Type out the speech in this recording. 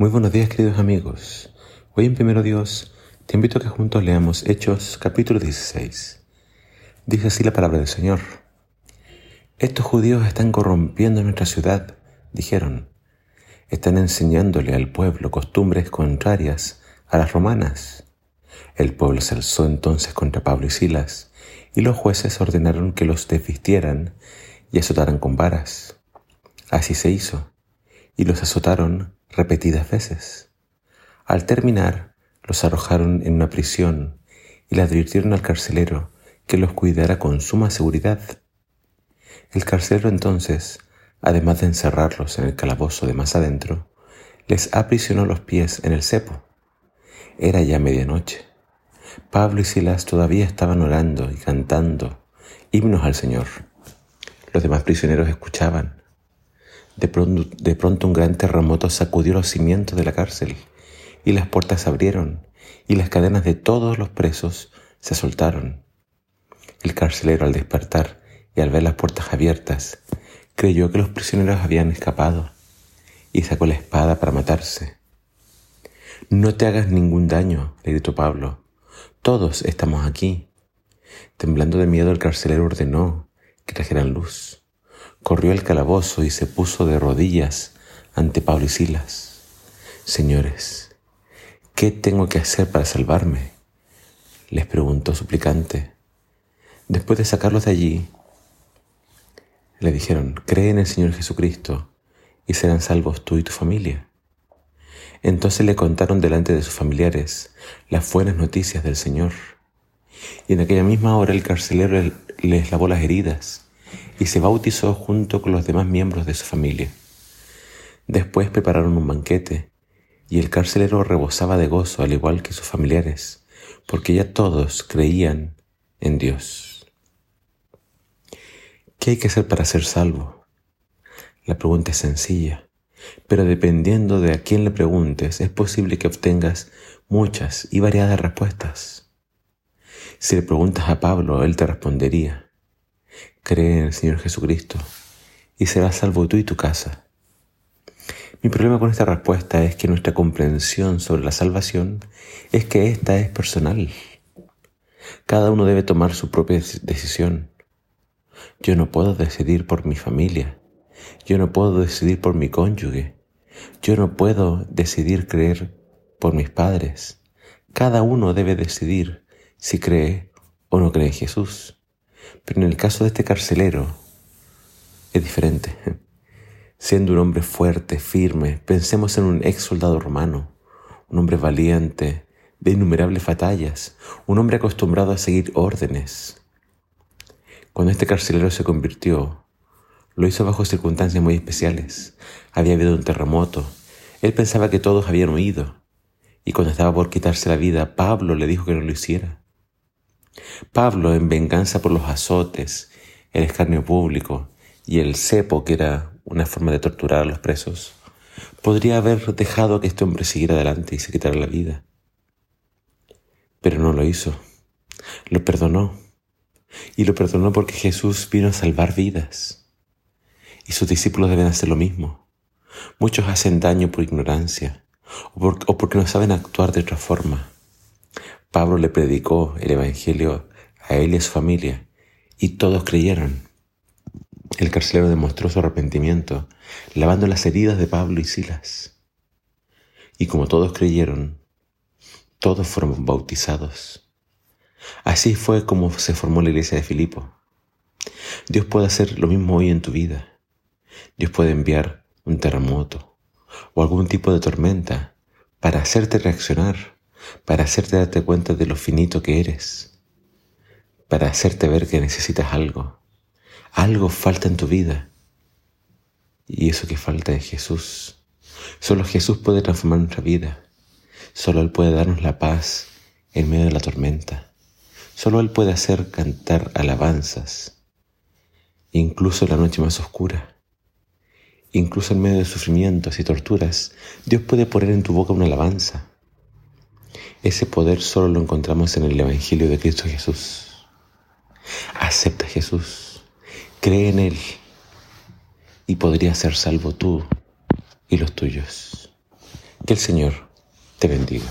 Muy buenos días queridos amigos. Hoy en Primero Dios te invito a que juntos leamos Hechos capítulo 16. Dice así la palabra del Señor. Estos judíos están corrompiendo nuestra ciudad, dijeron. Están enseñándole al pueblo costumbres contrarias a las romanas. El pueblo se alzó entonces contra Pablo y Silas, y los jueces ordenaron que los desvistieran y azotaran con varas. Así se hizo, y los azotaron repetidas veces. Al terminar, los arrojaron en una prisión y le advirtieron al carcelero que los cuidara con suma seguridad. El carcelero entonces, además de encerrarlos en el calabozo de más adentro, les aprisionó los pies en el cepo. Era ya medianoche. Pablo y Silas todavía estaban orando y cantando himnos al Señor. Los demás prisioneros escuchaban de pronto, un gran terremoto sacudió los cimientos de la cárcel y las puertas se abrieron y las cadenas de todos los presos se soltaron. El carcelero al despertar y al ver las puertas abiertas creyó que los prisioneros habían escapado y sacó la espada para matarse. No te hagas ningún daño, le gritó Pablo. Todos estamos aquí. Temblando de miedo el carcelero ordenó que trajeran luz corrió al calabozo y se puso de rodillas ante Pablo y Silas. Señores, ¿qué tengo que hacer para salvarme? les preguntó suplicante. Después de sacarlos de allí, le dijeron, cree en el Señor Jesucristo y serán salvos tú y tu familia. Entonces le contaron delante de sus familiares las buenas noticias del Señor. Y en aquella misma hora el carcelero les lavó las heridas y se bautizó junto con los demás miembros de su familia. Después prepararon un banquete y el carcelero rebosaba de gozo al igual que sus familiares, porque ya todos creían en Dios. ¿Qué hay que hacer para ser salvo? La pregunta es sencilla, pero dependiendo de a quién le preguntes, es posible que obtengas muchas y variadas respuestas. Si le preguntas a Pablo, él te respondería, Cree en el Señor Jesucristo y serás salvo tú y tu casa. Mi problema con esta respuesta es que nuestra comprensión sobre la salvación es que esta es personal. Cada uno debe tomar su propia decisión. Yo no puedo decidir por mi familia. Yo no puedo decidir por mi cónyuge. Yo no puedo decidir creer por mis padres. Cada uno debe decidir si cree o no cree en Jesús. Pero en el caso de este carcelero es diferente. Siendo un hombre fuerte, firme, pensemos en un ex soldado romano, un hombre valiente, de innumerables batallas, un hombre acostumbrado a seguir órdenes. Cuando este carcelero se convirtió, lo hizo bajo circunstancias muy especiales. Había habido un terremoto. Él pensaba que todos habían huido. Y cuando estaba por quitarse la vida, Pablo le dijo que no lo hiciera. Pablo, en venganza por los azotes, el escarnio público y el cepo, que era una forma de torturar a los presos, podría haber dejado que este hombre siguiera adelante y se quitara la vida. Pero no lo hizo. Lo perdonó. Y lo perdonó porque Jesús vino a salvar vidas. Y sus discípulos deben hacer lo mismo. Muchos hacen daño por ignorancia o, porque no saben actuar de otra forma. Pablo le predicó el Evangelio a él y a su familia, y todos creyeron. El carcelero demostró su arrepentimiento, lavando las heridas de Pablo y Silas. Y como todos creyeron, todos fueron bautizados. Así fue como se formó la iglesia de Filipo. Dios puede hacer lo mismo hoy en tu vida. Dios puede enviar un terremoto o algún tipo de tormenta para hacerte reaccionar para hacerte darte cuenta de lo finito que eres, para hacerte ver que necesitas algo. Algo falta en tu vida. Y eso que falta es Jesús. Solo Jesús puede transformar nuestra vida. Solo Él puede darnos la paz en medio de la tormenta. Solo Él puede hacer cantar alabanzas, incluso en la noche más oscura. Incluso en medio de sufrimientos y torturas, Dios puede poner en tu boca una alabanza. Ese poder solo lo encontramos en el Evangelio de Cristo Jesús. Acepta a Jesús, cree en Él y podrías ser salvo tú y los tuyos. Que el Señor te bendiga.